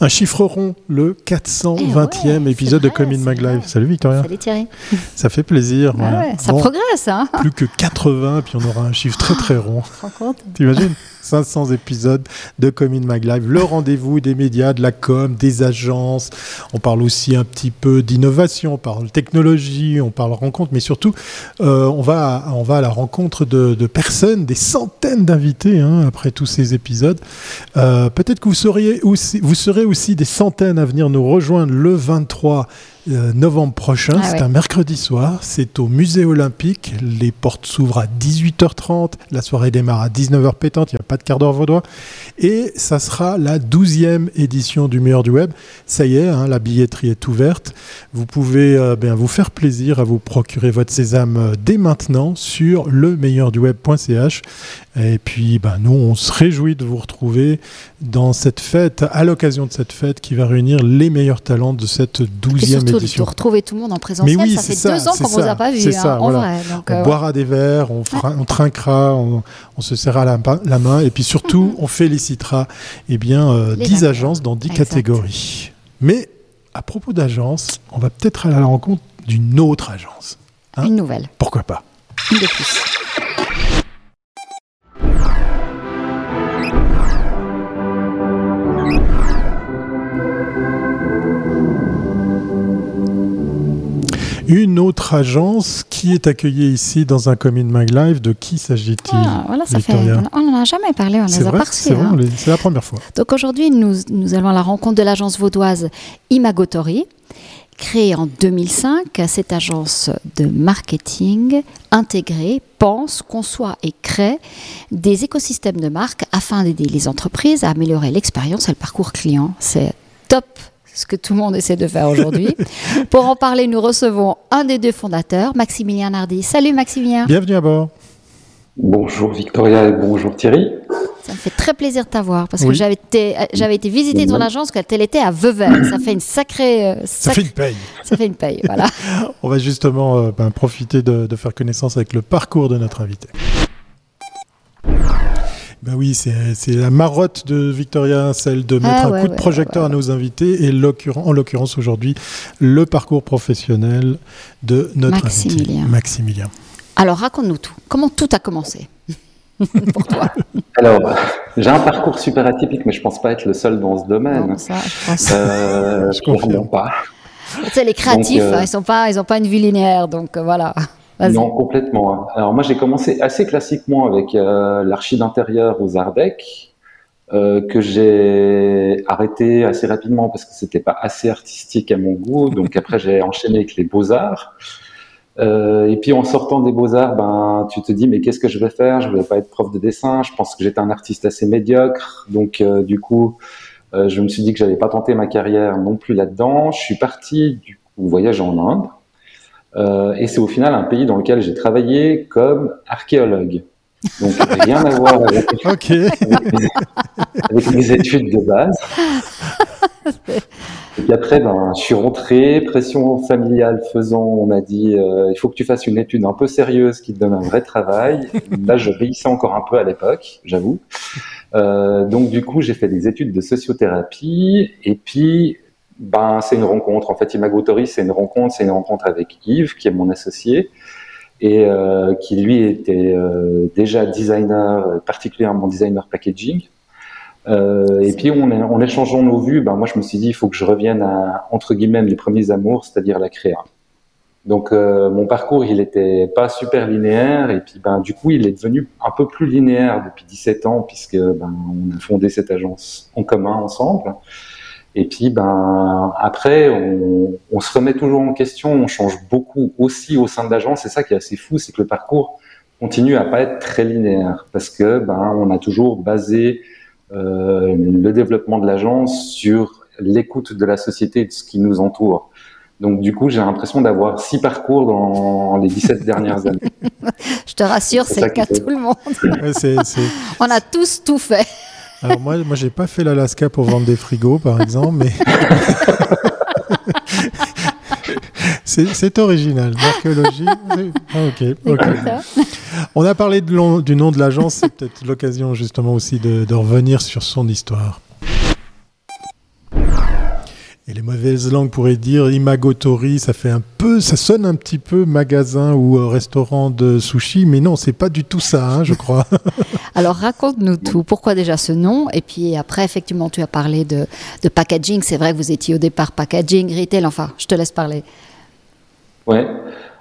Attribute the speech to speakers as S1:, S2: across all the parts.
S1: Un chiffre rond, le 420e
S2: Eh
S1: épisode de
S2: c'est
S1: Mag Live. Salut Victoria.
S2: Salut Thierry.
S1: Ça fait plaisir.
S2: Ah ouais, ça
S1: Bon,
S2: progresse, hein
S1: Plus que 80, puis on aura un chiffre très très rond.
S2: Tu te rends compte
S1: T'imagines? 500 épisodes de Commune Mag Live, le rendez-vous des médias, de la com, des agences. On parle aussi un petit peu d'innovation, on parle technologie, on parle rencontre, mais surtout, euh, on, va, à la rencontre de, personnes, des centaines d'invités hein, après tous ces épisodes. Euh, Peut-être que vous, aussi, vous serez aussi des centaines à venir nous rejoindre le 23 euh, novembre prochain.
S2: Ah
S1: c'est
S2: ouais.
S1: un mercredi soir. C'est au musée olympique. Les portes s'ouvrent à 18h30. La soirée démarre à 19h pétante. Il n'y a pas de quart d'heure vaudois. Et ça sera la 12e édition du meilleur du web. Ça y est, hein, la billetterie est ouverte. Vous pouvez euh, bien vous faire plaisir à vous procurer votre sésame euh, dès maintenant sur lemeilleurduweb.ch. Et puis, ben, nous, on se réjouit de vous retrouver dans cette fête, à l'occasion de cette fête qui va réunir les meilleurs talents de cette
S2: Et
S1: 12e
S2: surtout, de retrouver tout le monde en présentiel.
S1: Mais oui,
S2: ça fait
S1: ça,
S2: deux ans qu'on ne vous a pas vu, hein,
S1: ça,
S2: en
S1: voilà.
S2: vrai. Donc,
S1: On
S2: euh,
S1: boira des verres, on, fera- on trinquera, on, on se serrera la, main et puis surtout, on félicitera eh bien, euh,
S2: Les
S1: 10
S2: vainqueurs.
S1: agences dans 10
S2: Exact.
S1: catégories. Mais à propos d'agences, on va peut-être aller à la rencontre d'une autre agence. hein
S2: une nouvelle,
S1: Pourquoi pas
S2: une de plus.
S1: Une autre agence qui est accueillie ici dans un Commune Mag Live. De qui s'agit-il
S2: Ah, voilà, ça fait.
S1: Victoria?
S2: On n'en a jamais parlé, on les a
S1: vrai,
S2: pas
S1: c'est
S2: hein.
S1: la première fois.
S2: Donc aujourd'hui, nous, nous allons à la rencontre de l'agence vaudoise Imagotori. Créée en 2005, cette agence de marketing intégrée pense, conçoit et crée des écosystèmes de marque afin d'aider les entreprises à améliorer l'expérience et le parcours client. C'est top ce que tout le monde essaie de faire aujourd'hui. Pour en parler, nous recevons un des deux fondateurs, Maximilien Nardi. Salut Maximilien,
S1: Bienvenue à bord.
S3: Bonjour Victoria et bonjour Thierry.
S2: ça me fait très plaisir de t'avoir parce
S1: Oui.
S2: que j'avais été, j'avais été visiter ton
S3: Oui.
S2: agence quand elle était à Vevey. Ça fait une sacrée, euh,
S1: Ça fait une paye.
S2: ça fait une paye, voilà.
S1: On va justement euh, ben, profiter de, de faire connaissance avec le parcours de notre invité. Ben oui, c'est c'est la marotte de Victoria, celle de mettre
S2: Ah
S1: un
S2: ouais,
S1: coup de
S2: ouais,
S1: projecteur
S2: ouais, ouais.
S1: à nos invités et en l'occurrence aujourd'hui le parcours professionnel de notre
S2: Maximilien.
S1: invité, Maximilien.
S2: Alors raconte-nous tout. Comment tout a commencé pour toi?
S3: Alors, j'ai un parcours super atypique, mais je pense pas être le seul dans ce domaine.
S2: Non, ça, je pense.
S3: Euh,
S1: Je confirme.
S3: pas.
S2: Tu sais, les créatifs,
S3: Donc, euh,
S2: hein, ils sont pas, ils ont pas une vie linéaire, donc euh, voilà.
S3: Non, complètement. Alors moi, j'ai commencé assez classiquement avec euh, l'archi d'intérieur aux Ardèche, euh, que j'ai arrêté assez rapidement parce que c'était pas assez artistique à mon goût. Donc après, j'ai enchaîné avec les beaux-arts. Euh, et puis en sortant des beaux-arts, ben, tu te dis, mais qu'est-ce que je vais faire? Je voulais pas être prof de dessin. Je pense que j'étais un artiste assez médiocre. Donc euh, du coup, euh, je me suis dit que j'allais pas tenter ma carrière non plus là-dedans. Je suis parti du coup voyager en Inde. Euh, et c'est au final un pays dans lequel j'ai travaillé comme archéologue. Donc rien à voir avec,
S1: Ok,
S3: avec mes études de base. Et puis après, ben, je suis rentré, pression familiale faisant, on m'a dit euh, il faut que tu fasses une étude un peu sérieuse qui te donne un vrai travail. Là, je réussissais encore un peu à l'époque, j'avoue. Euh, donc du coup, j'ai fait des études de sociothérapie et puis ben c'est une rencontre. En fait, Imagotori, c'est une rencontre, c'est une rencontre avec Yves, qui est mon associé et euh, qui lui était euh, déjà designer, euh, particulièrement designer packaging. Euh, et puis on, en échangeant nos vues, ben moi je me suis dit il faut que je revienne à entre guillemets mes premiers amours, c'est-à-dire la créa. Donc euh, mon parcours il était pas super linéaire et puis ben du coup il est devenu un peu plus linéaire depuis 17 ans puisque ben on a fondé cette agence en commun ensemble. Et puis ben après on, on se remet toujours en question, on change beaucoup aussi au sein de l'agence. C'est ça qui est assez fou, c'est que le parcours continue à pas être très linéaire parce que ben on a toujours basé euh, le développement de l'agence sur l'écoute de la société et de ce qui nous entoure. Donc du coup, j'ai l'impression d'avoir six parcours dans les 17 dernières années.
S2: Je te rassure,
S3: C'est
S2: le cas tout le monde.
S1: Ouais,
S2: On a tous tout fait.
S1: Alors moi, moi j'ai pas fait l'Alaska pour vendre des frigos, par exemple, mais c'est original. L'archéologie, ah, ok. On a parlé de du nom de l'agence, c'est peut-être l'occasion justement aussi de, de revenir sur son histoire. Et les mauvaises langues pourraient dire Imagotori, ça fait un peu, ça sonne un petit peu magasin ou restaurant de sushi, mais non, c'est pas du tout ça, hein, je crois.
S2: Alors raconte-nous tout. Pourquoi déjà ce nom? Et puis après, effectivement, tu as parlé de, de packaging. C'est vrai que vous étiez au départ packaging, retail. Enfin, je te laisse parler.
S3: Ouais.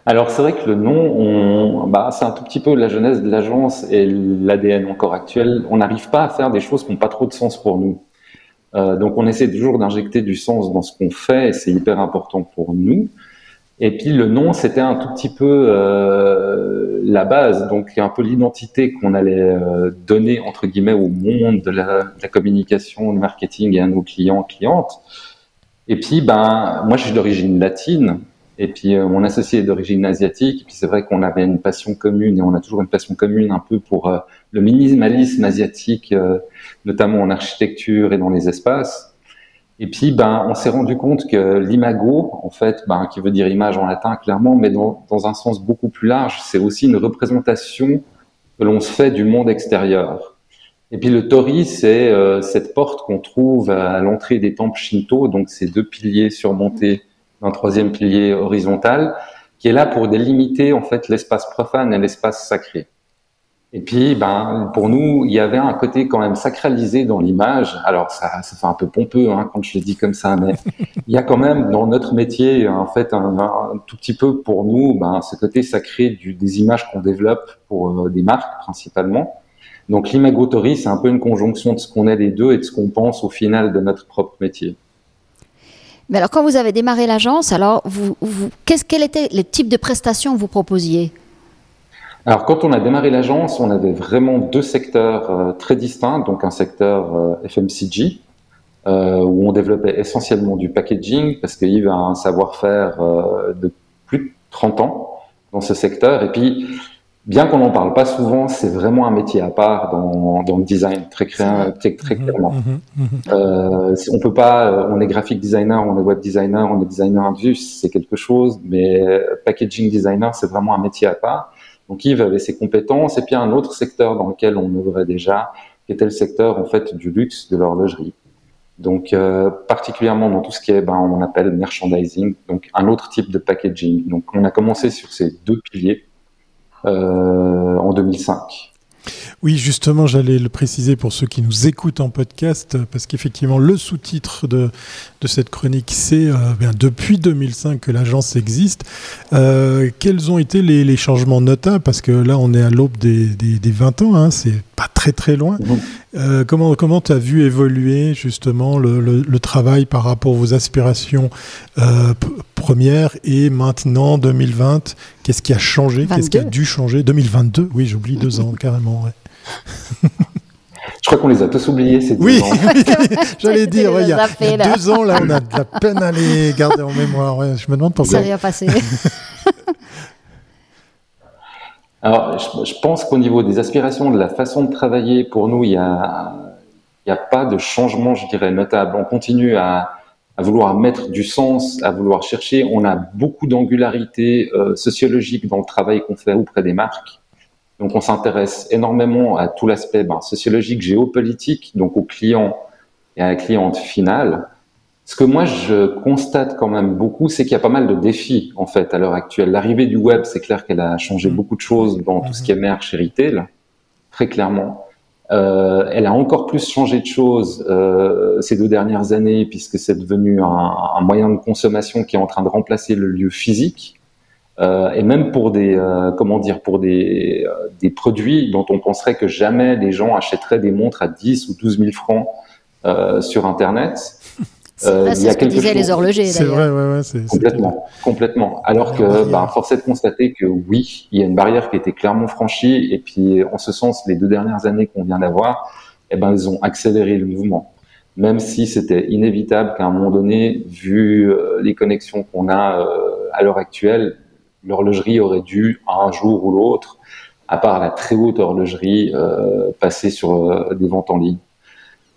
S3: Alors c'est vrai que le nom, bah, c'est un tout petit peu la jeunesse de l'agence et l'ADN encore actuel. On n'arrive pas à faire des choses qui n'ont pas trop de sens pour nous. Euh, donc on essaie toujours d'injecter du sens dans ce qu'on fait et c'est hyper important pour nous. Et puis le nom, c'était un tout petit peu euh, la base, donc un peu l'identité qu'on allait euh, donner entre guillemets au monde de la, de la, communication, du marketing et à nos clients, clientes. Et puis ben moi je suis d'origine latine, et puis euh, mon associé est d'origine asiatique. Et puis c'est vrai qu'on avait une passion commune et on a toujours une passion commune un peu pour euh, le minimalisme asiatique, euh, notamment en architecture et dans les espaces. Et puis ben on s'est rendu compte que l'imago, en fait, ben, qui veut dire image en latin clairement, mais dans, dans un sens beaucoup plus large, c'est aussi une représentation que l'on se fait du monde extérieur. Et puis le tori, c'est cette porte qu'on trouve à l'entrée des temples shinto, donc ces deux piliers surmontés un troisième pilier horizontal, qui est là pour délimiter en fait l'espace profane et l'espace sacré. Et puis, ben, pour nous, il y avait un côté quand même sacralisé dans l'image. Alors, ça, ça fait un peu pompeux hein, quand je le dis comme ça, mais il y a quand même dans notre métier, en fait, un, tout petit peu pour nous, ben, ce côté sacré des images qu'on développe pour euh, des marques principalement. Donc, l'imagoterie, c'est un peu une conjonction de ce qu'on est les deux et de ce qu'on pense au final de notre propre métier.
S2: Mais alors, quand vous avez démarré l'agence, alors, vous, vous, qu'est-ce, quel était les types de prestations que vous proposiez?
S3: Alors, quand on a démarré l'agence, on avait vraiment deux secteurs euh, très distincts. Donc, un secteur euh, FMCG, euh, où on développait essentiellement du packaging, parce qu'il y a un savoir-faire de plus de 30 ans dans ce secteur. Et puis, bien qu'on n'en parle pas souvent, c'est vraiment un métier à part dans, dans le design, très, très, très mhm, clairement. Mhm. euh, on peut pas, euh, on est graphic designer, on est web designer, on est designer indus, c'est quelque chose, mais packaging designer, c'est vraiment un métier à part. Donc Yves avait ses compétences, et puis un autre secteur dans lequel on œuvrait déjà, qui était le secteur en fait du luxe, de l'horlogerie. Donc euh, particulièrement dans tout ce qui est, ben, on appelle merchandising, donc un autre type de packaging. Donc on a commencé sur ces deux piliers euh, en 2005.
S1: Oui, justement, j'allais le préciser pour ceux qui nous écoutent en podcast, parce qu'effectivement, le sous-titre de, de cette chronique, c'est euh, depuis 2005 que l'agence existe. Euh, quels ont été les, les, changements notables? Parce que là, on est à l'aube des, des, des, 20 ans, hein, c'est pas très très loin. Mmh. Euh, comment comment tu as vu évoluer justement le, le, le, travail par rapport aux aspirations euh, premières et maintenant 2020 Qu'est-ce qui a changé? Qu'est-ce qui a dû changer? 2022 Oui, j'oublie deux ans carrément. Ouais.
S3: Je crois qu'on les a tous oubliés ces deux
S1: oui,
S3: ans.
S1: Oui, j'allais dire, il, y a, il, y a, deux ans, là, on a de la peine à les garder en mémoire. Ouais, je me demande pourquoi.
S2: Ça rien passé.
S3: Alors, je, pense qu'au niveau des aspirations, de la façon de travailler, pour nous, il n'y a, pas de changement, je dirais, notable. On continue à, à vouloir mettre du sens, à vouloir chercher. On a beaucoup d'angularité euh, sociologique dans le travail qu'on fait auprès des marques. Donc, on s'intéresse énormément à tout l'aspect ben, sociologique, géopolitique, donc aux clients et à la cliente finale. Ce que moi, je constate quand même beaucoup, c'est qu'il y a pas mal de défis, en fait, à l'heure actuelle. L'arrivée du web, c'est clair qu'elle a changé beaucoup de choses dans tout ce qui est merch et retail, très clairement. Euh, elle a encore plus changé de choses euh, ces deux dernières années, puisque c'est devenu un, un, moyen de consommation qui est en train de remplacer le lieu physique. Euh, et même pour des euh, comment dire pour des, euh, des produits dont on penserait que jamais les gens achèteraient des montres à 10 ou 12 000 francs euh, sur internet.
S2: C'est euh, ce que disaient chose... les horlogers
S1: C'est vrai, ouais, ouais,
S3: complètement, complètement. Alors que, bah, force est de constater que oui, il y a une barrière qui a été clairement franchie, et puis en ce sens, les deux dernières années qu'on vient d'avoir, eh ben, ils ont accéléré le mouvement. Même si c'était inévitable qu'à un moment donné, vu les connexions qu'on a à l'heure actuelle, l'horlogerie aurait dû, un jour ou l'autre, à part la très haute horlogerie, euh, passer sur euh, des ventes en ligne.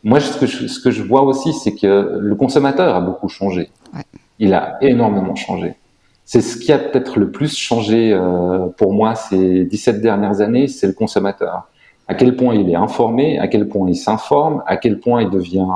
S3: Moi, ce que je, ce que je vois aussi, c'est que le consommateur a beaucoup changé. Ouais. Il a énormément changé. C'est ce qui a peut-être le plus changé euh, pour moi ces 17 dernières années, c'est le consommateur. À quel point il est informé, à quel point il s'informe, à quel point il devient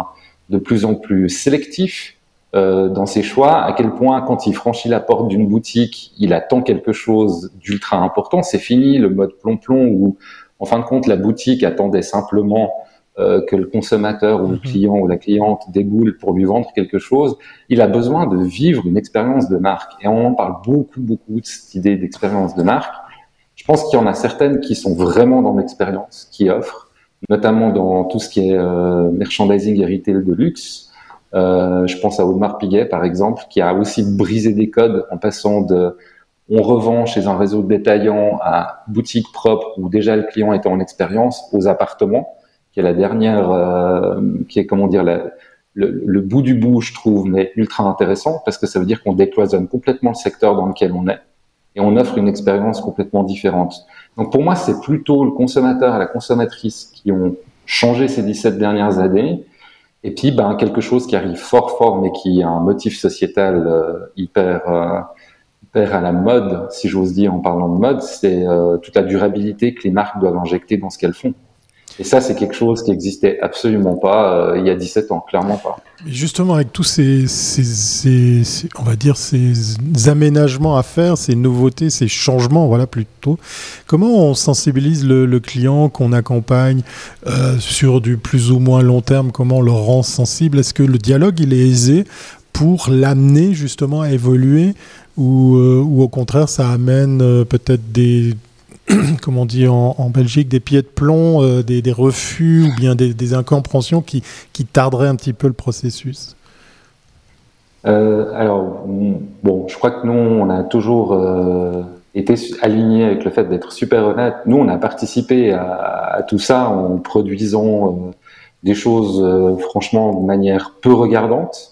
S3: de plus en plus sélectif euh, dans ses choix, à quel point quand il franchit la porte d'une boutique, il attend quelque chose d'ultra important. C'est fini le mode plomb-plomb où, en fin de compte, la boutique attendait simplement que le consommateur ou le mhm. client ou la cliente déboule pour lui vendre quelque chose. Il a besoin de vivre une expérience de marque. Et on en parle beaucoup, beaucoup de cette idée d'expérience de marque. Je pense qu'il y en a certaines qui sont vraiment dans l'expérience, qui offrent, notamment dans tout ce qui est euh, merchandising et retail de luxe. Euh, je pense à Audemars Piguet, par exemple, qui a aussi brisé des codes en passant de on revend chez un réseau de détaillants à boutique propre où déjà le client était en expérience aux appartements, qui est la dernière, euh, qui est comment dire le, bout du bout, je trouve, mais ultra intéressant parce que ça veut dire qu'on décloisonne complètement le secteur dans lequel on est et on offre une expérience complètement différente. Donc pour moi, c'est plutôt le consommateur et la consommatrice qui ont changé ces 17 dernières années et puis, ben, quelque chose qui arrive fort, fort, mais qui a un motif sociétal euh, hyper, euh, hyper à la mode, si j'ose dire, en parlant de mode, c'est toute la durabilité que les marques doivent injecter dans ce qu'elles font. Et ça, c'est quelque chose qui existait absolument pas euh, il y a 17 ans, clairement pas.
S1: Justement, avec tous ces, ces, on va dire, ces aménagements à faire, ces nouveautés, ces changements, voilà plutôt, comment on sensibilise le, client qu'on accompagne euh, sur du plus ou moins long terme? Comment on le rend sensible? Est-ce que le dialogue, il est aisé pour l'amener justement à évoluer ou, euh, ou au contraire, ça amène peut-être des comme on dit en, Belgique, des pieds de plomb, euh, des, refus ou bien des, incompréhensions qui, qui, tarderaient un petit peu le processus
S3: euh, Alors, bon, je crois que nous, on a toujours euh, été alignés avec le fait d'être super honnête. Nous, on a participé à, tout ça en produisant des choses, franchement, de manière peu regardante.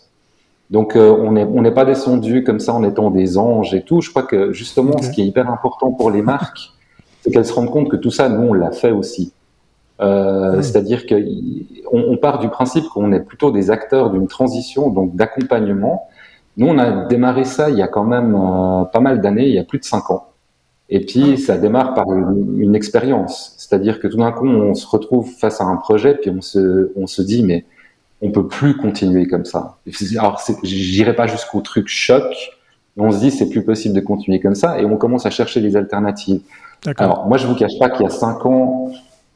S3: Donc on n'est on n'est pas descendu comme ça en étant des anges et tout. Je crois que justement, ce qui est hyper important pour les marques, c'est qu'elles se rendent compte que tout ça, nous, on l'a fait aussi. Euh, C'est-à-dire qu'on on part du principe qu'on est plutôt des acteurs d'une transition, donc d'accompagnement. Nous, on a démarré ça il y a quand même euh, pas mal d'années, il y a plus de cinq ans. Et puis, ça démarre par une, une expérience. C'est-à-dire que tout d'un coup, on se retrouve face à un projet, puis on se, on se dit, mais on peut plus continuer comme ça. Alors, j'irai pas jusqu'au truc choc, mais on se dit, c'est plus possible de continuer comme ça, et on commence à chercher des alternatives. Alors, moi, je vous cache pas qu'il y a cinq ans,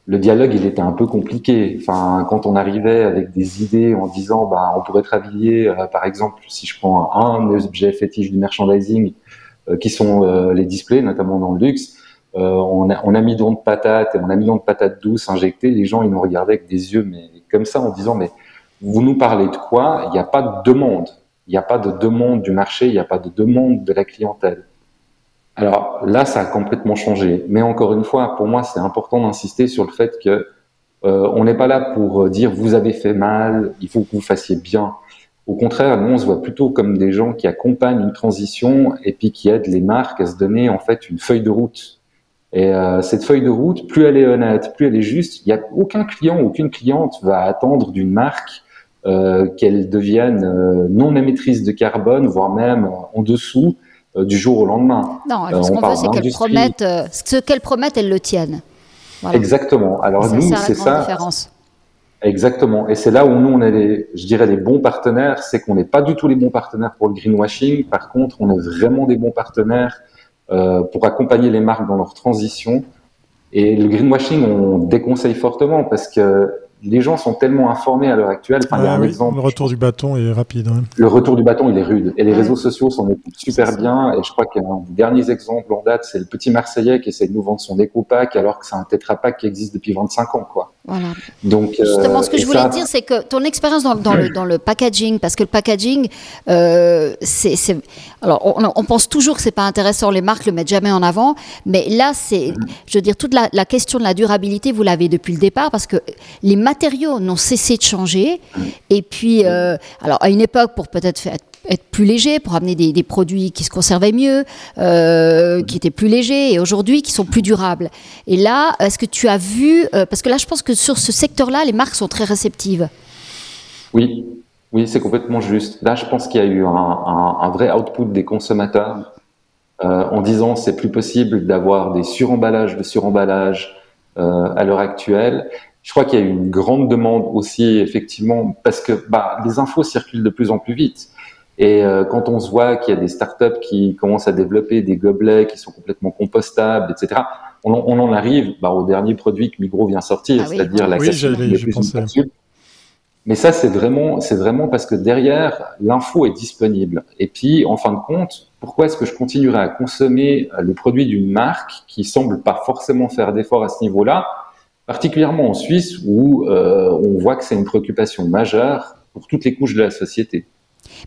S3: le dialogue, il était un peu compliqué. Enfin, quand on arrivait avec des idées en disant, bah, on pourrait travailler, euh, par exemple, si je prends un objet fétiche du merchandising, euh, qui sont euh, les displays, notamment dans le luxe, on a, on, a, mis de patates, on a mis de patates douces injectées. Les gens, ils nous regardaient avec des yeux, mais comme ça, en disant, mais vous nous parlez de quoi? Il n'y a pas de demande. Il n'y a pas de demande du marché, il n'y a pas de demande de la clientèle. Alors là, ça a complètement changé. Mais encore une fois, pour moi, c'est important d'insister sur le fait que euh, on n'est pas là pour euh, dire vous avez fait mal, il faut que vous fassiez bien. Au contraire, nous, on se voit plutôt comme des gens qui accompagnent une transition et puis qui aident les marques à se donner en fait une feuille de route. Et euh, cette feuille de route, plus elle est honnête, plus elle est juste, il n'y a aucun client, aucune cliente va attendre d'une marque euh, qu'elle devienne euh, non émettrice de carbone, voire même en dessous euh, du jour au lendemain.
S2: Non, euh, ce qu'on veut, c'est qu'elles promettent, euh, ce qu'elles promettent, elles le tiennent.
S3: Exactement. Alors nous, c'est ça. Différence. Exactement. Et c'est là où nous, on est, les, je dirais, les bons partenaires. C'est qu'on n'est pas du tout les bons partenaires pour le greenwashing. Par contre, on est vraiment des bons partenaires euh, pour accompagner les marques dans leur transition. Et le greenwashing, on déconseille fortement parce que les gens sont tellement informés à l'heure actuelle.
S1: Enfin, il y a un exemple. Le retour du bâton est rapide. Hein.
S3: Le retour du bâton, il est rude. Et les réseaux sociaux s'en occupent super bien. Et je crois qu'un des derniers exemples en date, c'est le petit Marseillais qui essaie de nous vendre son éco-pack alors que c'est un Tetra Pak qui existe depuis 25 ans. Quoi.
S2: Voilà. Donc, Justement, ce que euh, je voulais dire, c'est que ton expérience dans, dans, le, dans, le, packaging, parce que le packaging, euh, c'est. Alors, on, on, pense toujours que c'est pas intéressant, les marques le mettent jamais en avant. Mais là, c'est. Je veux dire, toute la, la question de la durabilité, vous l'avez depuis le départ, parce que les matériaux n'ont cessé de changer. Et puis, euh, alors à une époque, pour peut-être être plus léger, pour amener des, produits qui se conservaient mieux, euh, qui étaient plus légers, et aujourd'hui qui sont plus durables. Et là, est-ce que tu as vu, euh, parce que là, je pense que sur ce secteur-là, les marques sont très réceptives.
S3: Oui, oui, c'est complètement juste. Là, je pense qu'il y a eu un, vrai output des consommateurs en disant c'est plus possible d'avoir des suremballages de suremballages à l'heure actuelle. Je crois qu'il y a eu une grande demande aussi, effectivement, parce que bah, les infos circulent de plus en plus vite. Et euh, quand on se voit qu'il y a des startups qui commencent à développer des gobelets qui sont complètement compostables, etc., on, on en arrive bah, au dernier produit que Migros vient sortir,
S2: Ah oui.
S3: c'est-à-dire la
S1: Oui,
S3: capsule. Mais ça, c'est vraiment, c'est vraiment parce que derrière, l'info est disponible. Et puis, en fin de compte, pourquoi est-ce que je continuerai à consommer euh, le produit d'une marque qui semble pas forcément faire d'efforts à ce niveau-là, particulièrement en Suisse où euh, on voit que c'est une préoccupation majeure pour toutes les couches de la société.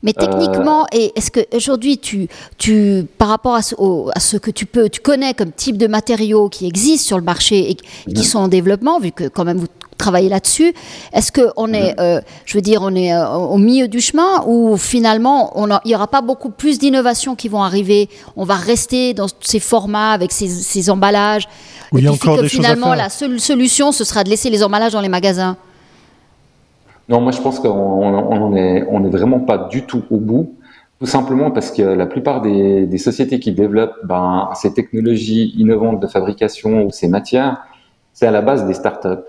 S2: Mais techniquement, et est-ce que aujourd'hui tu, tu, par rapport à ce, au- à ce que tu peux, tu connais comme type de matériaux qui existent sur le marché et qui sont en développement, vu que quand même vous travaillez là-dessus, est-ce que on est, euh, je veux dire, on est euh, au milieu du chemin ou finalement il y aura pas beaucoup plus d'innovations qui vont arriver, on va rester dans ces formats avec ces, ces emballages?
S1: Oui, il y a
S2: Et
S1: encore
S2: que
S1: des choses à
S2: finalement
S1: faire.
S2: la seule solution ce sera de laisser les emballages dans les magasins.
S3: Non, moi je pense qu'on on on est, on est vraiment pas du tout au bout, tout simplement parce que la plupart des, des sociétés qui développent ben, ces technologies innovantes de fabrication ou ces matières, c'est à la base des startups.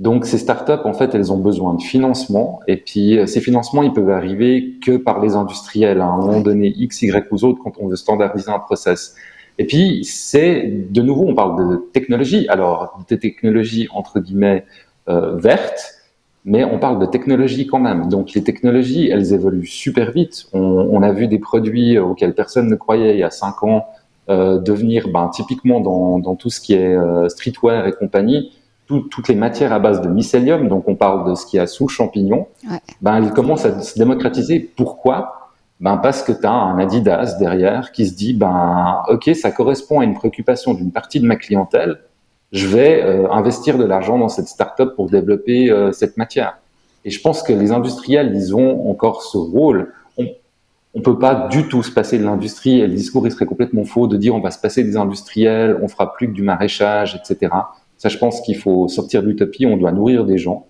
S3: Donc ces startups, en fait, elles ont besoin de financement, et puis euh, ces financements, ils peuvent arriver que par les industriels à un moment donné X, Y ou Z quand on veut standardiser un process. Et puis c'est de nouveau, on parle de technologie, alors des technologies entre guillemets euh, vertes, mais on parle de technologie quand même. Donc les technologies, elles évoluent super vite. On, on a vu des produits auxquels personne ne croyait il y a cinq ans euh, devenir, ben, typiquement dans, dans tout ce qui est euh, streetwear et compagnie, tout- toutes les matières à base de mycélium, donc on parle de ce qu'il y a sous champignon,
S2: Ouais.
S3: ben, elles commencent à se démocratiser. Pourquoi? Ben, Parce que tu as un Adidas derrière qui se dit, ben, OK, ça correspond à une préoccupation d'une partie de ma clientèle, je vais euh, investir de l'argent dans cette startup pour développer euh, cette matière. Et je pense que les industriels, ils ont encore ce rôle. On on peut pas du tout se passer de l'industrie et le discours il serait complètement faux de dire on va se passer des industriels, on fera plus que du maraîchage, etc. Ça, je pense qu'il faut sortir de l'utopie, on doit nourrir des gens.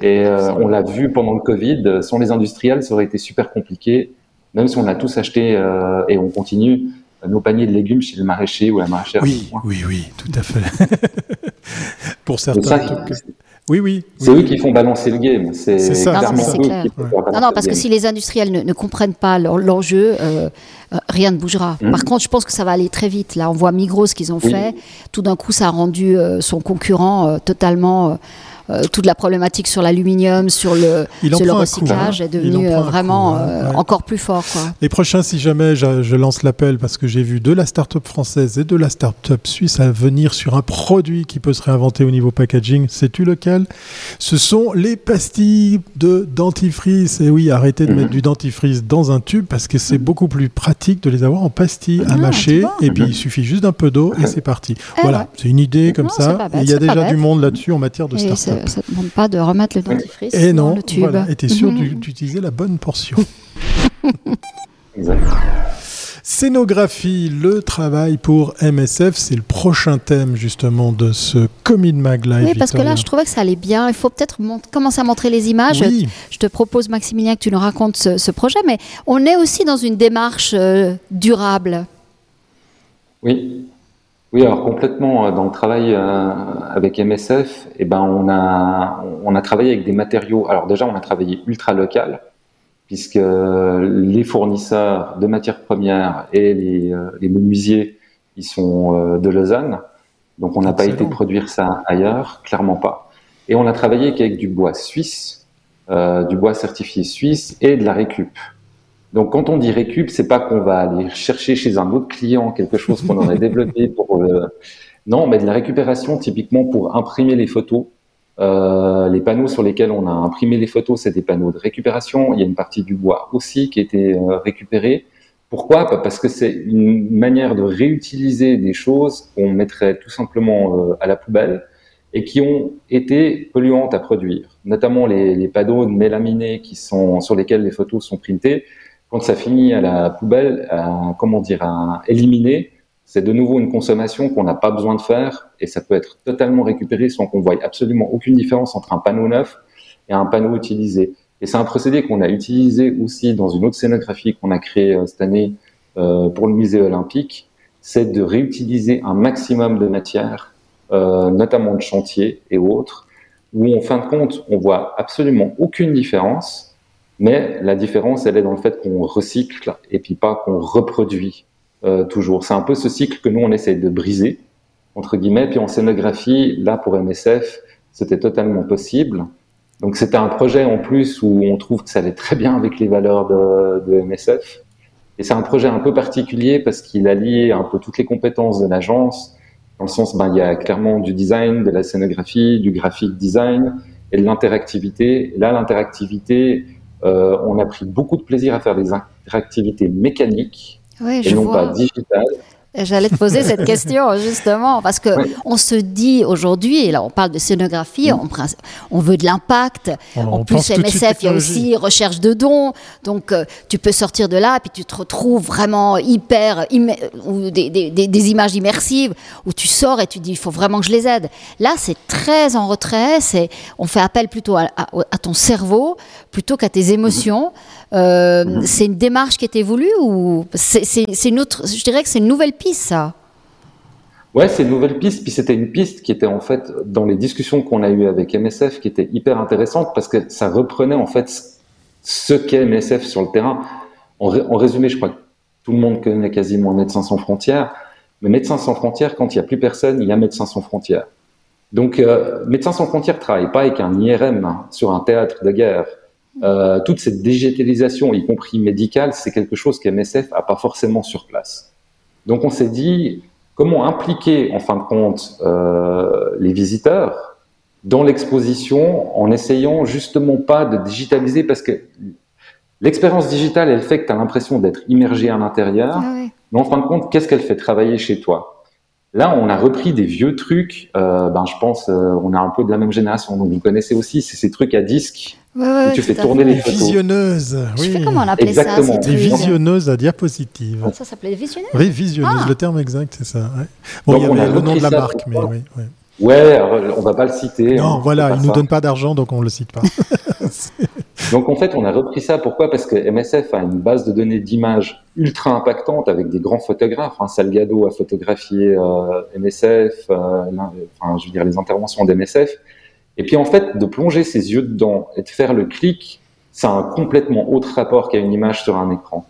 S3: Et euh, on l'a vu pendant le Covid, sans les industriels, ça aurait été super compliqué, même si on a tous acheté et on continue nos paniers de légumes chez le maraîcher ou la maraîchère.
S1: Oui, oui, oui, tout à fait. Pour certains.
S3: ça.
S1: Oui, oui.
S3: C'est
S1: oui.
S3: eux qui font balancer le game. C'est
S1: ça,
S2: clair.
S1: Ouais.
S2: Non, non,
S3: le
S2: parce que si les industriels ne, ne comprennent pas leur- l'enjeu, euh, euh, rien ne bougera.
S3: Mhm.
S2: Par contre, je pense que ça va aller très vite. Là, on voit Migros ce qu'ils ont
S3: Oui.
S2: fait. Tout d'un coup, ça a rendu euh, son concurrent euh, totalement. Euh, toute la problématique sur l'aluminium, sur le, sur recyclage
S1: coup, hein.
S2: est devenu euh, vraiment
S1: coup, hein.
S2: euh,
S1: Ouais.
S2: encore plus fort. Quoi.
S1: Les prochains, si jamais je, je lance l'appel, parce que j'ai vu de la start-up française et de la start-up suisse à venir sur un produit qui peut se réinventer au niveau packaging, sais-tu lequel? Ce sont les pastilles de dentifrice. Et oui, arrêtez de
S3: Mhm.
S1: mettre du dentifrice dans un tube parce que c'est beaucoup plus pratique de les avoir en pastilles à
S2: Ah,
S1: mâcher. Et puis il suffit juste d'un peu d'eau et c'est parti.
S2: Eh
S1: voilà,
S2: ouais.
S1: c'est une idée comme
S2: Non,
S1: ça. il y a déjà du monde là-dessus en matière de
S2: Et ça ne demande pas de remettre le dentifrice
S1: Et
S2: dans
S1: non,
S2: le tube.
S1: voilà, et t'es sûr
S2: Mhm.
S1: d'u- d'utiliser la bonne portion. Scénographie, le travail pour MSF, c'est le prochain thème justement de ce Comin Mag Live.
S2: Oui, parce que là, je trouvais que ça allait bien. Il faut peut-être commencer à montrer les images.
S1: Oui,
S2: Je te propose, Maximilien, que tu nous racontes ce, ce projet, mais on est aussi dans une démarche euh, durable.
S3: Oui. Oui, alors complètement euh, dans le travail euh, avec MSF, eh ben on a on a travaillé avec des matériaux. Alors déjà, on a travaillé ultra local puisque les fournisseurs de matières premières et les, euh, les menuisiers, ils sont euh, de Lausanne. Donc on n'a pas été produire ça ailleurs, clairement pas. Et on a travaillé avec du bois suisse, euh, du bois certifié suisse et de la récup. Donc, quand on dit récup, c'est pas qu'on va aller chercher chez un autre client quelque chose qu'on aurait développé pour le... Non, mais de la récupération, typiquement pour imprimer les photos. Euh, les panneaux sur lesquels on a imprimé les photos, c'est des panneaux de récupération. Il y a une partie du bois aussi qui a été euh, récupérée. Pourquoi? Parce que c'est une manière de réutiliser des choses qu'on mettrait tout simplement euh, à la poubelle et qui ont été polluantes à produire, notamment les, les panneaux mélaminés qui sont sur lesquels les photos sont printées quand ça finit à la poubelle, à, comment dire, à éliminer, c'est de nouveau une consommation qu'on n'a pas besoin de faire et ça peut être totalement récupéré sans qu'on voie absolument aucune différence entre un panneau neuf et un panneau utilisé. Et c'est un procédé qu'on a utilisé aussi dans une autre scénographie qu'on a créée euh, cette année euh, pour le musée olympique, c'est de réutiliser un maximum de matières, euh, notamment de chantier et autres, où en fin de compte, on voit absolument aucune différence Mais la différence, elle est dans le fait qu'on recycle et puis pas qu'on reproduit euh, toujours. C'est un peu ce cycle que nous, on essaie de briser, entre guillemets. Puis en scénographie, là, pour MSF, c'était totalement possible. Donc c'était un projet en plus où on trouve que ça allait très bien avec les valeurs de, de MSF. Et c'est un projet un peu particulier parce qu'il allie un peu toutes les compétences de l'agence, dans le sens, ben, il y a clairement du design, de la scénographie, du graphic design et de l'interactivité. Là, l'interactivité, euh, on a pris beaucoup de plaisir à faire des interactivités mécaniques et non pas digitales.
S2: J'allais te poser cette question justement parce que on se dit aujourd'hui, et là on parle de scénographie, on, on veut de l'impact. En plus MSF, il y a aussi recherche de dons, donc euh, tu peux sortir de là, puis tu te retrouves vraiment hyper ou des, des, des, images immersives où tu sors et tu dis il faut vraiment que je les aide. Là c'est très en retrait, c'est on fait appel plutôt à, à ton cerveau plutôt qu'à tes émotions. Euh, mhm. C'est une démarche qui était voulue ou c'est une autre Je dirais que c'est une nouvelle piste, ça.
S3: Ouais, c'est une nouvelle piste. Puis c'était une piste qui était en fait dans les discussions qu'on a eues avec MSF, qui était hyper intéressante parce que ça reprenait en fait ce qu'est MSF sur le terrain. En, résumé, je crois que tout le monde connaît quasiment Médecins sans frontières. Mais Médecins sans frontières, quand il n'y a plus personne, il y a Médecins sans frontières. Donc, euh, Médecins sans frontières travaille pas avec un IRM hein, sur un théâtre de guerre. Euh, toute cette digitalisation, y compris médicale, c'est quelque chose qu'MSF n'a pas forcément sur place. Donc on s'est dit, comment impliquer en fin de compte euh, les visiteurs dans l'exposition en essayant justement pas de digitaliser? Parce que l'expérience digitale, elle fait que tu as l'impression d'être immergé à l'intérieur, ah mais en fin de compte, qu'est-ce qu'elle fait travailler chez toi? Là, on a repris des vieux trucs. Euh, ben, je pense, euh, on a un peu de la même génération, donc vous connaissez aussi, c'est ces trucs à disque
S2: Ouais,
S3: tu fais tourner les photos.
S1: Visionneuses, oui.
S2: Je sais comment on appelait
S3: Exactement.
S2: ça.
S1: Des visionneuses à diapositive.
S2: Ça s'appelait visionneuses
S1: Oui, visionneuses, ah. le terme exact, c'est ça. Ouais. Bon, il y avait le nom de la marque, mais oui. Ouais.
S3: Ouais, on va pas le citer.
S1: Non, hein, voilà, il nous donne pas d'argent, donc on le cite pas.
S3: donc en fait, on a repris ça. Pourquoi? Parce que MSF a une base de données d'images ultra impactante avec des grands photographes. Hein. Salgado a photographié euh, MSF, euh, enfin, je veux dire les interventions d'MSF. Et puis en fait, de plonger ses yeux dedans et de faire le clic, c'est un complètement autre rapport qu'à une image sur un écran.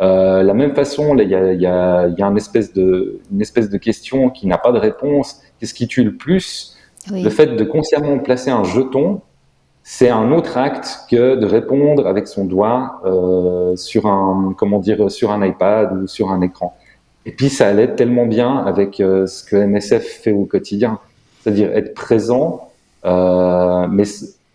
S3: Euh, la même façon, il y a, y, a, y a, une, espèce de, une espèce de question qui n'a pas de réponse. Qu'est-ce qui tue le plus? Le fait de consciemment placer un jeton, c'est un autre acte que de répondre avec son doigt euh, sur un comment dire sur un iPad ou sur un écran. Et puis ça allait tellement bien avec euh, ce que MSF fait au quotidien, c'est-à-dire être présent mais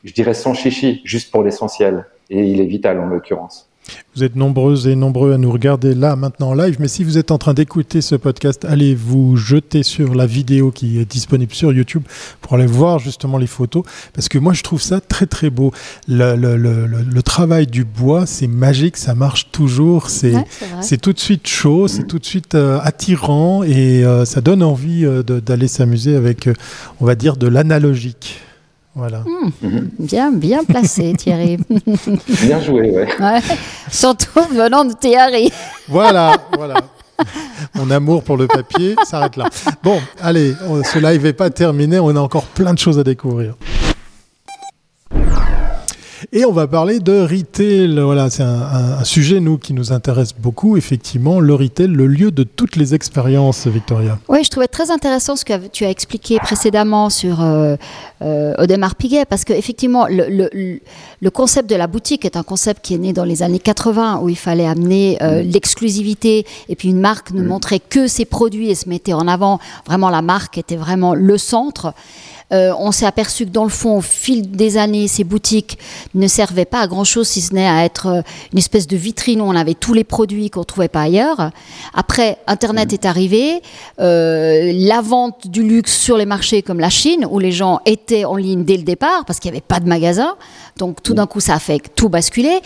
S3: je dirais sans chichi, juste pour l'essentiel. Et il est vital en l'occurrence.
S1: Vous êtes nombreuses et nombreux à nous regarder là maintenant en live, mais si vous êtes en train d'écouter ce podcast, allez vous jeter sur la vidéo qui est disponible sur YouTube pour aller voir justement les photos, parce que moi je trouve ça très très beau. Le, le, le, le travail du bois, c'est magique, ça marche toujours, c'est ouais, tout de suite chaud, c'est tout de suite euh, attirant et euh, ça donne envie euh, d'aller s'amuser avec, on va dire, de l'analogique. Voilà.
S2: Mmh. Bien, bien placé, Thierry.
S3: bien joué, ouais. ouais.
S2: Surtout venant de Thierry.
S1: voilà, voilà. Mon amour pour le papier s'arrête là. Bon, allez, ce live n'est pas terminé, on a encore plein de choses à découvrir. Et on va parler de retail. Voilà, c'est un, un, sujet, nous, qui nous intéresse beaucoup. Effectivement, le retail, le lieu de toutes les expériences, Victoria.
S2: Oui, je trouvais très intéressant ce que tu as expliqué précédemment sur euh, euh, Audemars Piguet, parce qu'effectivement, le, le, le, concept de la boutique est un concept qui est né dans les années 80, où il fallait amener euh, l'exclusivité, et puis une marque ne montrait que ses produits et se mettait en avant. Vraiment, la marque était vraiment le centre. Euh, on s'est aperçu que dans le fond, au fil des années, ces boutiques ne servaient pas à grand-chose, si ce n'est à être euh, une espèce de vitrine où on avait tous les produits qu'on ne trouvait pas ailleurs. Après, Internet mmh. est arrivé, euh, la vente du luxe sur les marchés comme la Chine, où les gens étaient en ligne dès le départ, parce qu'il n'y avait pas de magasin. Donc tout d'un coup, ça a fait tout basculer.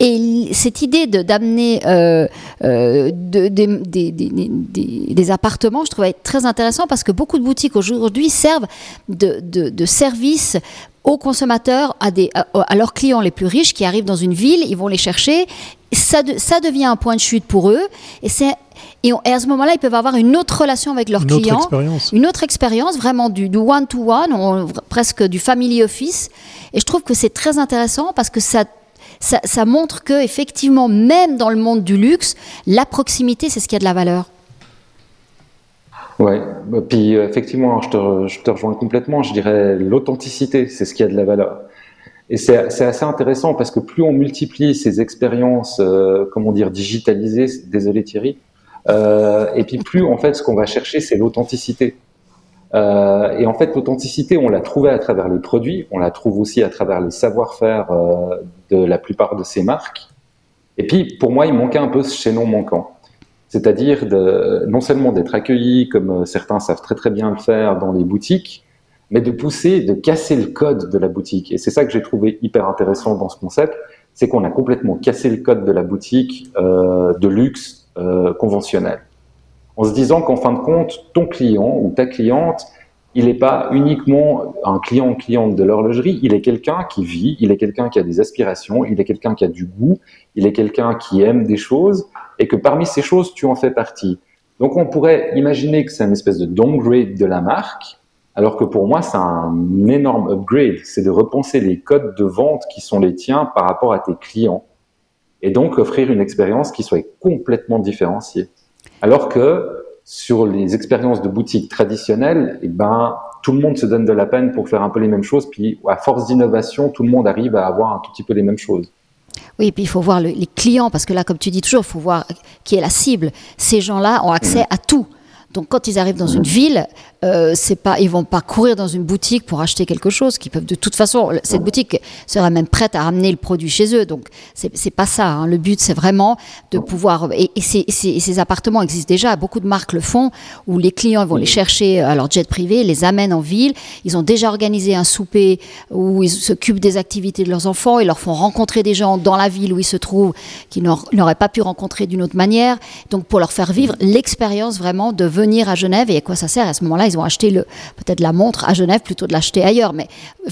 S2: Et cette idée d'amener euh, euh, de, des, des, appartements, je trouvais très intéressant parce que beaucoup de boutiques aujourd'hui servent de, de, service aux consommateurs, à, des, à, leurs clients les plus riches qui arrivent dans une ville, ils vont les chercher. Ça, ça devient un point de chute pour eux. Et c'est et, à ce moment-là, ils peuvent avoir une autre relation avec leurs clients, une autre expérience, vraiment du one-to-one, presque du family office. Et je trouve que c'est très intéressant parce que ça, ça, ça montre que effectivement, même dans le monde du luxe, la proximité, c'est ce qui a de la valeur.
S3: Ouais, bah, puis euh, effectivement, je te, je te rejoins complètement. Je dirais l'authenticité, c'est ce qui a de la valeur. Et c'est assez intéressant parce que plus on multiplie ces expériences, euh, comment dire, digitalisées, désolé Thierry, euh, et puis plus en fait ce qu'on va chercher, c'est l'authenticité. Euh, et en fait, l'authenticité, on l'a trouvée à travers les produits, on la trouve aussi à travers les savoir-faire euh, de la plupart de ces marques. Et puis, pour moi, il manquait un peu ce chaînon manquant. C'est-à-dire non seulement d'être accueilli, comme certains savent très très bien le faire dans les boutiques, mais de pousser, de casser le code de la boutique. Et c'est ça que j'ai trouvé hyper intéressant dans ce concept, c'est qu'on a complètement cassé le code de la boutique euh, de luxe euh, conventionnel. En se disant qu'en fin de compte, ton client ou ta cliente, il n'est pas uniquement un client ou cliente de l'horlogerie, il est quelqu'un qui vit, il est quelqu'un qui a des aspirations, il est quelqu'un qui a du goût, il est quelqu'un qui aime des choses, et que parmi ces choses, tu en fais partie. Donc on pourrait imaginer que c'est une espèce de downgrade de la marque, alors que pour moi, c'est un énorme upgrade, c'est de repenser les codes de vente qui sont les tiens par rapport à tes clients, et donc offrir une expérience qui soit complètement différenciée. Alors que sur les expériences de boutique traditionnelles, eh ben, tout le monde se donne de la peine pour faire un peu les mêmes choses. Puis, à force d'innovation, tout le monde arrive à avoir un tout petit peu les mêmes choses.
S2: Oui, et puis il faut voir les clients, parce que là, comme tu dis toujours, il faut voir qui est la cible. Ces gens-là ont accès mmh. à tout. Donc quand ils arrivent dans une ville, euh, c'est pas, ils vont pas courir dans une boutique pour acheter quelque chose. Peuvent de toute façon, cette boutique sera même prête à ramener le produit chez eux. Donc c'est pas ça. Hein. Le but c'est vraiment de pouvoir. Et, ces, ces, appartements existent déjà. Beaucoup de marques le font où les clients vont les chercher à leur jet privé, les amènent en ville. Ils ont déjà organisé un souper où ils s'occupent des activités de leurs enfants. Ils leur font rencontrer des gens dans la ville où ils se trouvent qu'ils n'auraient pas pu rencontrer d'une autre manière. Donc pour leur faire vivre l'expérience vraiment de venir à Genève et à quoi ça sert à ce moment-là ils ont acheté peut-être la montre à Genève plutôt de l'acheter ailleurs. Mais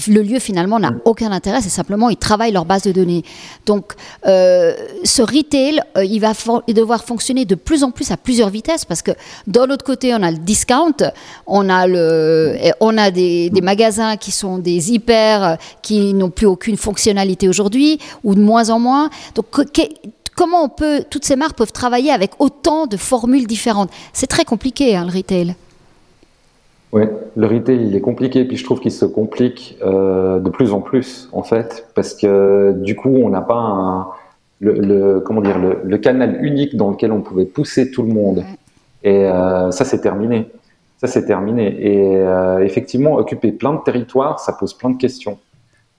S2: le lieu finalement n'a aucun intérêt, c'est simplement ils travaillent leur base de données. Donc euh, ce retail, euh, il va devoir fonctionner de plus en plus à plusieurs vitesses parce que d'un autre côté, on a le discount, on a, le, on a des, des magasins qui sont des hyper, qui n'ont plus aucune fonctionnalité aujourd'hui ou de moins en moins. Donc comment on peut, toutes ces marques peuvent travailler avec autant de formules différentes C'est très compliqué, hein, le retail.
S3: Oui, le retail, il est compliqué, puis je trouve qu'il se complique euh, de plus en plus, en fait, parce que du coup, on n'a pas un, le, comment dire, le, canal unique dans lequel on pouvait pousser tout le monde. Et euh, ça, c'est terminé. Ça, c'est terminé. Et euh, effectivement, occuper plein de territoires, ça pose plein de questions.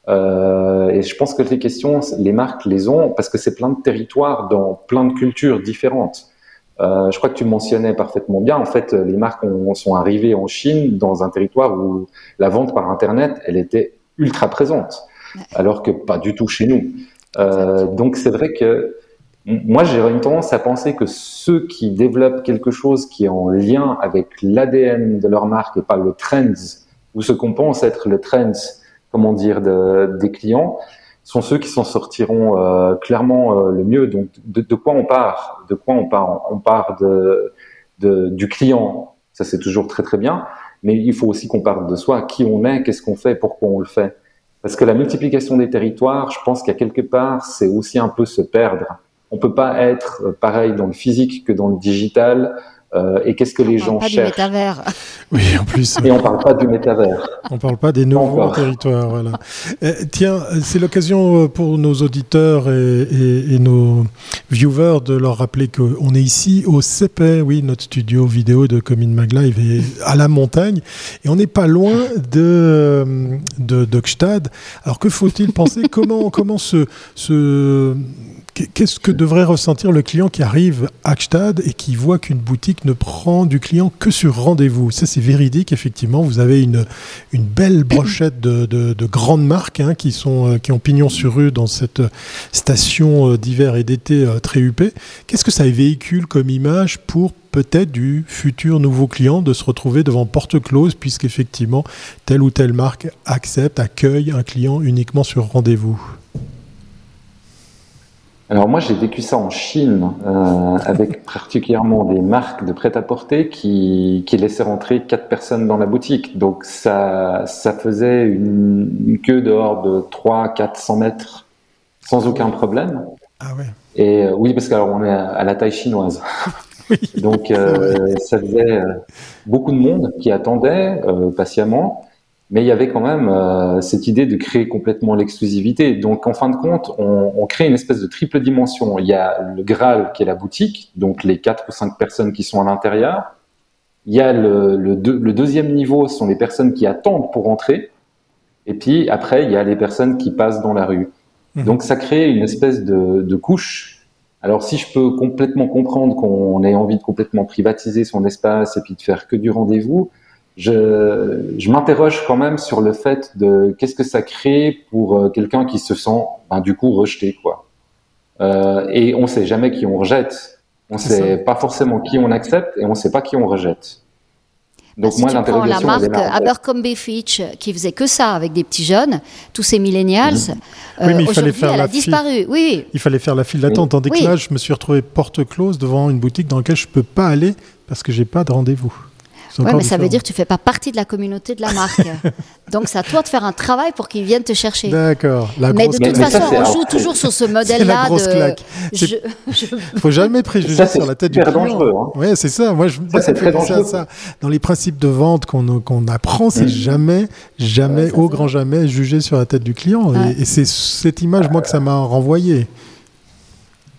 S3: Et je pense que les questions, les marques les ont parce que c'est plein de territoires dans plein de cultures différentes. Euh, je crois que tu mentionnais parfaitement bien. En fait, les marques sont arrivées en Chine dans un territoire où la vente par Internet, elle était ultra présente, alors que pas du tout chez nous. Euh, donc c'est vrai que moi j'ai une tendance à penser que ceux qui développent quelque chose qui est en lien avec l'ADN de leur marque et pas le trends ou ce qu'on pense être le trends, comment dire, des clients, sont ceux qui s'en sortiront euh, clairement euh, le mieux. Donc, de, quoi on part De quoi on part? On part de, du client. Ça, c'est toujours très très bien. Mais il faut aussi qu'on parte de soi. Qui on est? Qu'est-ce qu'on fait? Pourquoi on le fait? Parce que la multiplication des territoires, je pense qu'à quelque part, c'est aussi un peu se perdre. On peut pas être euh, pareil dans le physique que dans le digital. Euh, et qu'est-ce que les gens pas cherchent. Du métavers.
S1: Oui, en plus.
S3: Et on parle pas du métavers.
S1: On parle pas des nouveaux territoires, voilà. Euh, tiens, c'est l'occasion euh, pour nos auditeurs et, et, nos viewers de leur rappeler qu'on est ici au CP, oui, notre studio vidéo de Commune Maglive est à la montagne, et on n'est pas loin de de, de Alors que faut-il penser? Comment comment se, se Qu'est-ce que devrait ressentir le client qui arrive à Gstad et qui voit qu'une boutique ne prend du client que sur rendez-vous? Ça, c'est véridique, effectivement. Vous avez une, belle brochette de, de, grandes marques hein, qui, sont, euh, ont pignon sur rue dans cette station euh, d'hiver et d'été euh, très huppée. Qu'est-ce que ça véhicule comme image pour peut-être du futur nouveau client de se retrouver devant porte close puisqu'effectivement, telle ou telle marque accepte, accueille un client uniquement sur rendez-vous?
S3: Alors moi j'ai vécu ça en Chine euh, avec particulièrement des marques de prêt-à-porter qui, qui laissaient rentrer quatre personnes dans la boutique. Donc ça, ça faisait une, queue dehors de 3 400 mètres sans aucun problème.
S1: Ah ouais.
S3: Et oui, parce qu'on est à la taille chinoise. Donc, euh, ça faisait euh, beaucoup de monde qui attendait euh, patiemment, mais il y avait quand même cette idée de créer complètement l'exclusivité. Donc, en fin de compte, on, on, crée une espèce de triple dimension. Il y a le Graal qui est la boutique, donc les quatre ou cinq personnes qui sont à l'intérieur. Il y a le, le, le deuxième niveau, ce sont les personnes qui attendent pour entrer. Et puis après, il y a les personnes qui passent dans la rue. Mmh. Donc ça crée une espèce de, de couche alors si je peux complètement comprendre qu'on ait envie de complètement privatiser son espace et puis de faire que du rendez-vous, je, je m'interroge quand même sur le fait de qu'est-ce que ça crée pour euh, quelqu'un qui se sent ben, du coup rejeté quoi. Euh, et on sait jamais qui on rejette. On sait pas forcément qui on accepte et on sait pas qui on rejette.
S2: Donc moi, tu prends la marque Abercrombie Fitch qui faisait que ça avec des petits jeunes, tous ces millennials, mhm.
S1: euh, oui, mais il fallait faire
S2: elle
S1: la
S2: a disparu. Oui,
S1: Il fallait faire la file d'attente. Tandis que là, je me suis retrouvé porte close devant une boutique dans laquelle je ne peux pas aller parce que j'ai pas de rendez-vous.
S2: Oui, mais ça veut dire que tu fais pas partie de la communauté de la marque. Donc c'est à toi de faire un travail pour qu'ils viennent te chercher.
S1: D'accord.
S2: Mais de toute façon, on joue toujours sur ce modèle-là.
S1: de... Il ne faut jamais préjuger sur la tête du client. Hein. Oui, c'est ça. Moi, je ça, très dangereux. ça. Dans les principes de vente qu'on apprend, c'est mm. jamais, jamais, au grand jamais, juger sur la tête du client. Et, et c'est cette image, moi, que ça m'a renvoyé.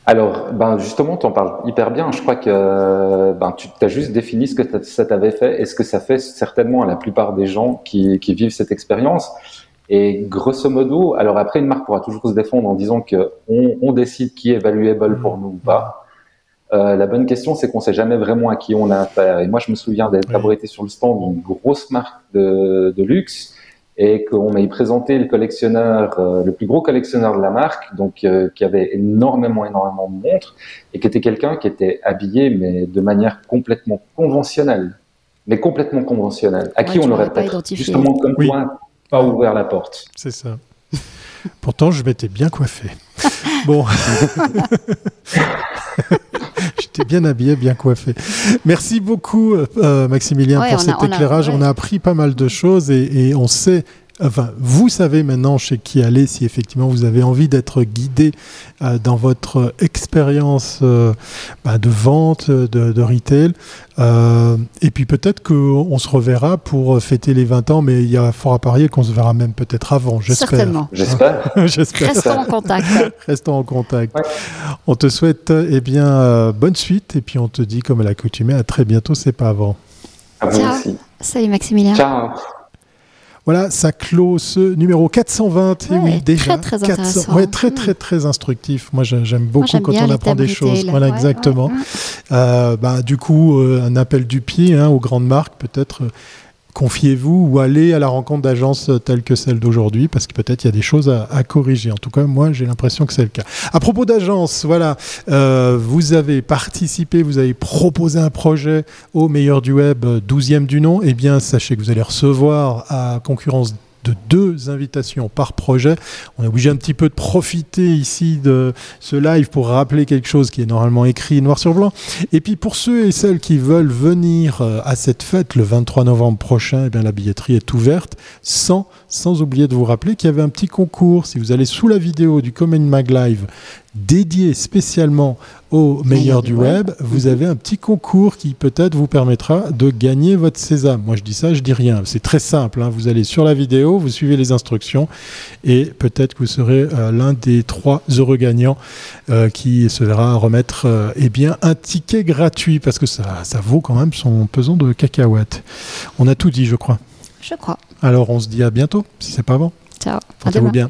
S3: Alors, ben justement, tu en parles hyper bien. Je crois que ben, tu as juste défini ce que ça t'avait fait et ce que ça fait certainement à la plupart des gens qui, qui vivent cette expérience. Et grosso modo, alors après, une marque pourra toujours se défendre en disant que on, décide qui est valuable pour nous ou pas. Euh, la bonne question, c'est qu'on sait jamais vraiment à qui on a affaire. Et moi, je me souviens d'être été sur le stand d'une grosse marque de, de luxe et qu'on m'a présenté le collectionneur, euh, le plus gros collectionneur de la marque, donc euh, qui avait énormément, énormément de montres, et qui était quelqu'un qui était habillé, mais de manière complètement conventionnelle, mais complètement conventionnelle, à qui on n'aurait pas justement comme toi pas ouvert la porte.
S1: C'est ça. Pourtant, je m'étais bien coiffé. bon. J'étais bien habillé, bien coiffé. Merci beaucoup, euh, Maximilien, pour cet éclairage. On a appris pas mal de choses et, et on sait Enfin, vous savez maintenant chez qui aller si effectivement vous avez envie d'être guidé euh, dans votre expérience euh, bah, de vente, de, retail. Euh, et puis peut-être qu'on se reverra pour fêter les 20 ans, mais il y a fort à parier qu'on se verra même peut-être avant, j'espère.
S2: Certainement.
S3: J'espère.
S2: Restons en contact.
S1: Restons en contact. On te souhaite eh bien bonne suite et puis on te dit comme à l'accoutumée à très bientôt, c'est pas avant.
S2: Ciao. Salut Maximilien.
S3: Ciao.
S1: Voilà, ça clôt ce numéro 420. et oui, déjà.
S2: Très, très intéressant.
S1: Ouais, très, très, très instructif. Moi, j'aime beaucoup quand on apprend des choses. Voilà, exactement. Euh, bah, du coup, euh, un appel du pied hein, aux grandes marques, peut-être. Euh, confiez-vous ou allez à la rencontre d'agences telles que celle d'aujourd'hui, parce que peut-être il y a des choses à, corriger. En tout cas, moi, j'ai l'impression que c'est le cas. À propos d'agences, voilà, euh, vous avez participé, vous avez proposé un projet au meilleur du web, 12e du nom. Eh bien, sachez que vous allez recevoir à concurrence de deux invitations par projet. On est obligé un petit peu de profiter ici de ce live pour rappeler quelque chose qui est normalement écrit noir sur blanc. Et puis pour ceux et celles qui veulent venir euh, à cette fête le 23 novembre prochain, eh bien la billetterie est ouverte sans, sans oublier de vous rappeler qu'il y avait un petit concours. Si vous allez sous la vidéo du Comment Mag Live, dédié spécialement au meilleur du web, vous avez un petit concours qui peut-être vous permettra de gagner votre sésame. Moi je dis ça, je dis rien. C'est très simple. Hein. Vous allez sur la vidéo, vous suivez les instructions et peut-être que vous serez euh, l'un des trois heureux gagnants euh, qui se verra remettre euh, eh bien, un ticket gratuit parce que ça, ça vaut quand même son pesant de cacahuètes. On a tout dit, je crois.
S2: Je crois.
S1: Alors on se dit à bientôt, si c'est pas avant.
S2: Ciao.
S1: Portez-vous bien.